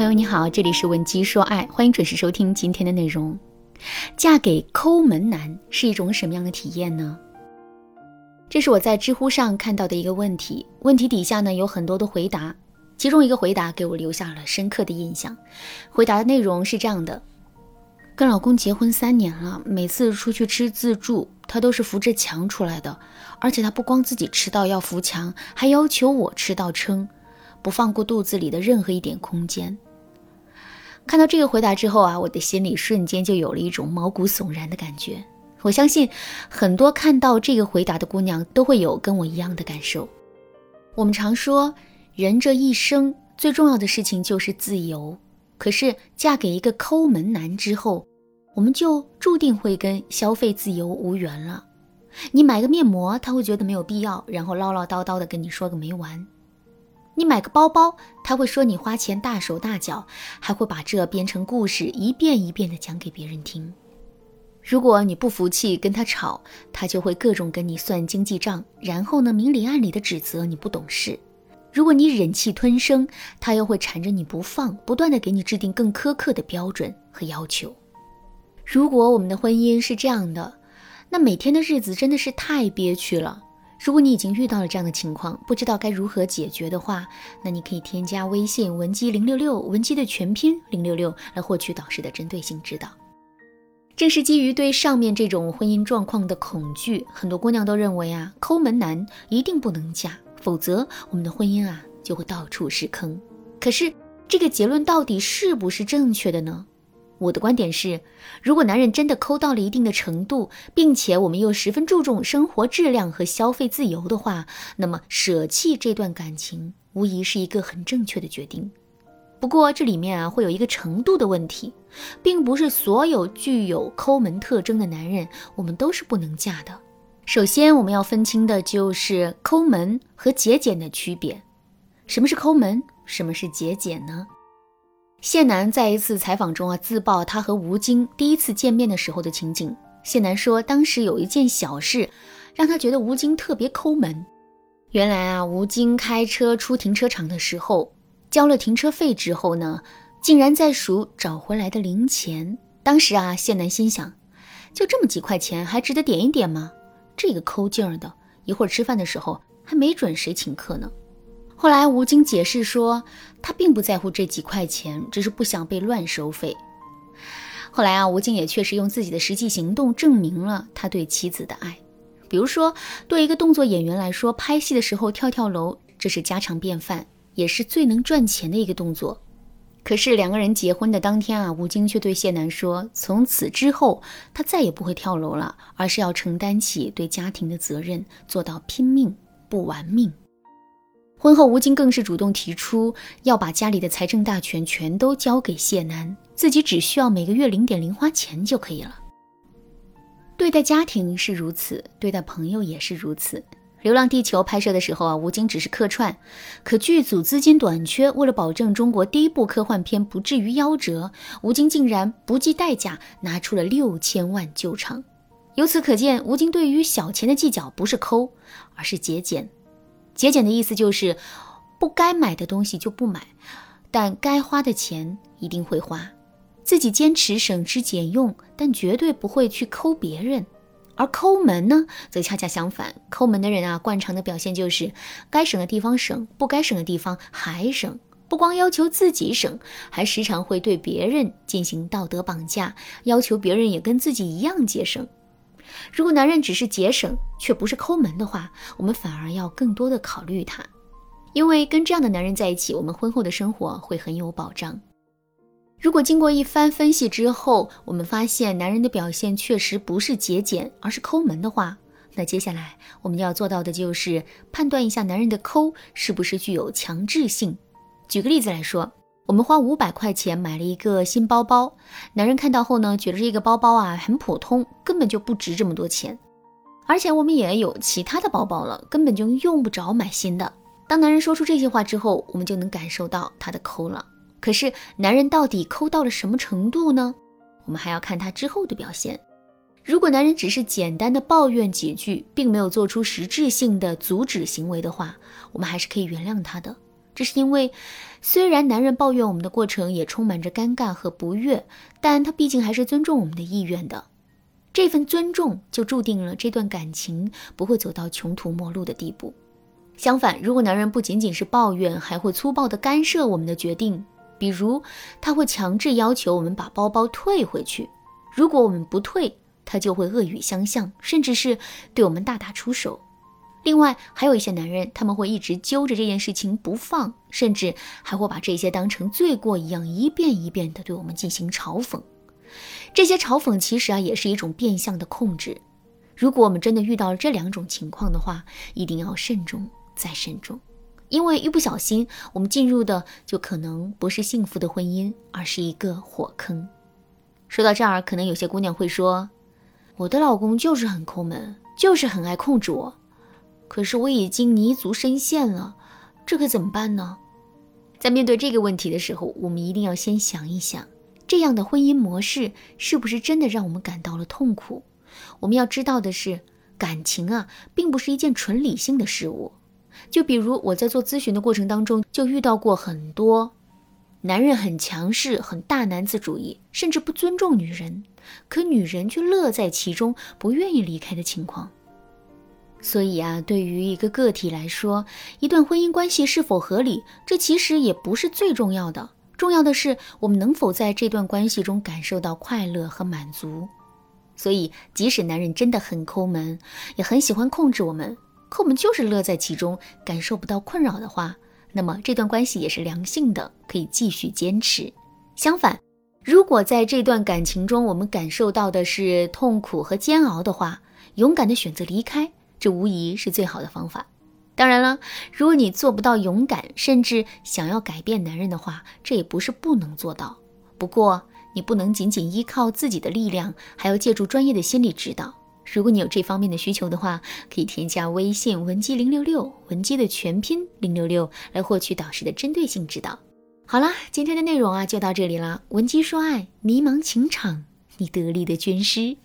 朋友你好，这里是文姬说爱，欢迎准时收听今天的内容。嫁给抠门男是一种什么样的体验呢？这是我在知乎上看到的一个问题，问题底下呢有很多的回答，其中一个回答给我留下了深刻的印象。回答的内容是这样的：跟老公结婚三年了，每次出去吃自助，他都是扶着墙出来的，而且他不光自己吃到要扶墙，还要求我吃到撑，不放过肚子里的任何一点空间。看到这个回答之后啊，我的心里瞬间就有了一种毛骨悚然的感觉。我相信很多看到这个回答的姑娘都会有跟我一样的感受。我们常说，人这一生最重要的事情就是自由。可是嫁给一个抠门男之后，我们就注定会跟消费自由无缘了。你买个面膜，他会觉得没有必要，然后唠唠叨叨的跟你说个没完。你买个包包，他会说你花钱大手大脚，还会把这编成故事，一遍一遍的讲给别人听。如果你不服气跟他吵，他就会各种跟你算经济账，然后呢明里暗里的指责你不懂事。如果你忍气吞声，他又会缠着你不放，不断的给你制定更苛刻的标准和要求。如果我们的婚姻是这样的，那每天的日子真的是太憋屈了。如果你已经遇到了这样的情况，不知道该如何解决的话，那你可以添加微信文姬零六六，文姬的全拼零六六，来获取导师的针对性指导。正是基于对上面这种婚姻状况的恐惧，很多姑娘都认为啊，抠门男一定不能嫁，否则我们的婚姻啊就会到处是坑。可是这个结论到底是不是正确的呢？我的观点是，如果男人真的抠到了一定的程度，并且我们又十分注重生活质量和消费自由的话，那么舍弃这段感情无疑是一个很正确的决定。不过这里面啊会有一个程度的问题，并不是所有具有抠门特征的男人我们都是不能嫁的。首先我们要分清的就是抠门和节俭的区别。什么是抠门？什么是节俭呢？谢楠在一次采访中啊，自曝他和吴京第一次见面的时候的情景。谢楠说，当时有一件小事，让他觉得吴京特别抠门。原来啊，吴京开车出停车场的时候，交了停车费之后呢，竟然在数找回来的零钱。当时啊，谢楠心想，就这么几块钱，还值得点一点吗？这个抠劲儿的，一会儿吃饭的时候，还没准谁请客呢。后来吴京解释说，他并不在乎这几块钱，只是不想被乱收费。后来啊，吴京也确实用自己的实际行动证明了他对妻子的爱。比如说，对一个动作演员来说，拍戏的时候跳跳楼，这是家常便饭，也是最能赚钱的一个动作。可是两个人结婚的当天啊，吴京却对谢楠说，从此之后他再也不会跳楼了，而是要承担起对家庭的责任，做到拼命不玩命。婚后，吴京更是主动提出要把家里的财政大权全都交给谢楠，自己只需要每个月零点零花钱就可以了。对待家庭是如此，对待朋友也是如此。《流浪地球》拍摄的时候啊，吴京只是客串，可剧组资金短缺，为了保证中国第一部科幻片不至于夭折，吴京竟然不计代价拿出了六千万救场。由此可见，吴京对于小钱的计较不是抠，而是节俭。节俭的意思就是，不该买的东西就不买，但该花的钱一定会花。自己坚持省吃俭用，但绝对不会去抠别人。而抠门呢，则恰恰相反。抠门的人啊，惯常的表现就是，该省的地方省，不该省的地方还省。不光要求自己省，还时常会对别人进行道德绑架，要求别人也跟自己一样节省。如果男人只是节省，却不是抠门的话，我们反而要更多的考虑他，因为跟这样的男人在一起，我们婚后的生活会很有保障。如果经过一番分析之后，我们发现男人的表现确实不是节俭，而是抠门的话，那接下来我们要做到的就是判断一下男人的抠是不是具有强制性。举个例子来说。我们花五百块钱买了一个新包包，男人看到后呢，觉得这个包包啊很普通，根本就不值这么多钱。而且我们也有其他的包包了，根本就用不着买新的。当男人说出这些话之后，我们就能感受到他的抠了。可是男人到底抠到了什么程度呢？我们还要看他之后的表现。如果男人只是简单的抱怨几句，并没有做出实质性的阻止行为的话，我们还是可以原谅他的。这是因为，虽然男人抱怨我们的过程也充满着尴尬和不悦，但他毕竟还是尊重我们的意愿的。这份尊重就注定了这段感情不会走到穷途末路的地步。相反，如果男人不仅仅是抱怨，还会粗暴地干涉我们的决定，比如他会强制要求我们把包包退回去，如果我们不退，他就会恶语相向，甚至是对我们大打出手。另外，还有一些男人，他们会一直揪着这件事情不放，甚至还会把这些当成罪过一样，一遍一遍地对我们进行嘲讽。这些嘲讽其实啊，也是一种变相的控制。如果我们真的遇到了这两种情况的话，一定要慎重再慎重，因为一不小心，我们进入的就可能不是幸福的婚姻，而是一个火坑。说到这儿，可能有些姑娘会说：“我的老公就是很抠门，就是很爱控制我。”可是我已经泥足深陷了，这可怎么办呢？在面对这个问题的时候，我们一定要先想一想，这样的婚姻模式是不是真的让我们感到了痛苦？我们要知道的是，感情啊，并不是一件纯理性的事物。就比如我在做咨询的过程当中，就遇到过很多男人很强势、很大男子主义，甚至不尊重女人，可女人却乐在其中，不愿意离开的情况。所以啊，对于一个个体来说，一段婚姻关系是否合理，这其实也不是最重要的。重要的是，我们能否在这段关系中感受到快乐和满足。所以，即使男人真的很抠门，也很喜欢控制我们，可我们就是乐在其中，感受不到困扰的话，那么这段关系也是良性的，可以继续坚持。相反，如果在这段感情中我们感受到的是痛苦和煎熬的话，勇敢的选择离开。这无疑是最好的方法。当然了，如果你做不到勇敢，甚至想要改变男人的话，这也不是不能做到。不过，你不能仅仅依靠自己的力量，还要借助专业的心理指导。如果你有这方面的需求的话，可以添加微信文姬零六六，文姬的全拼零六六，来获取导师的针对性指导。好了，今天的内容啊就到这里了。文姬说爱，迷茫情场，你得力的军师。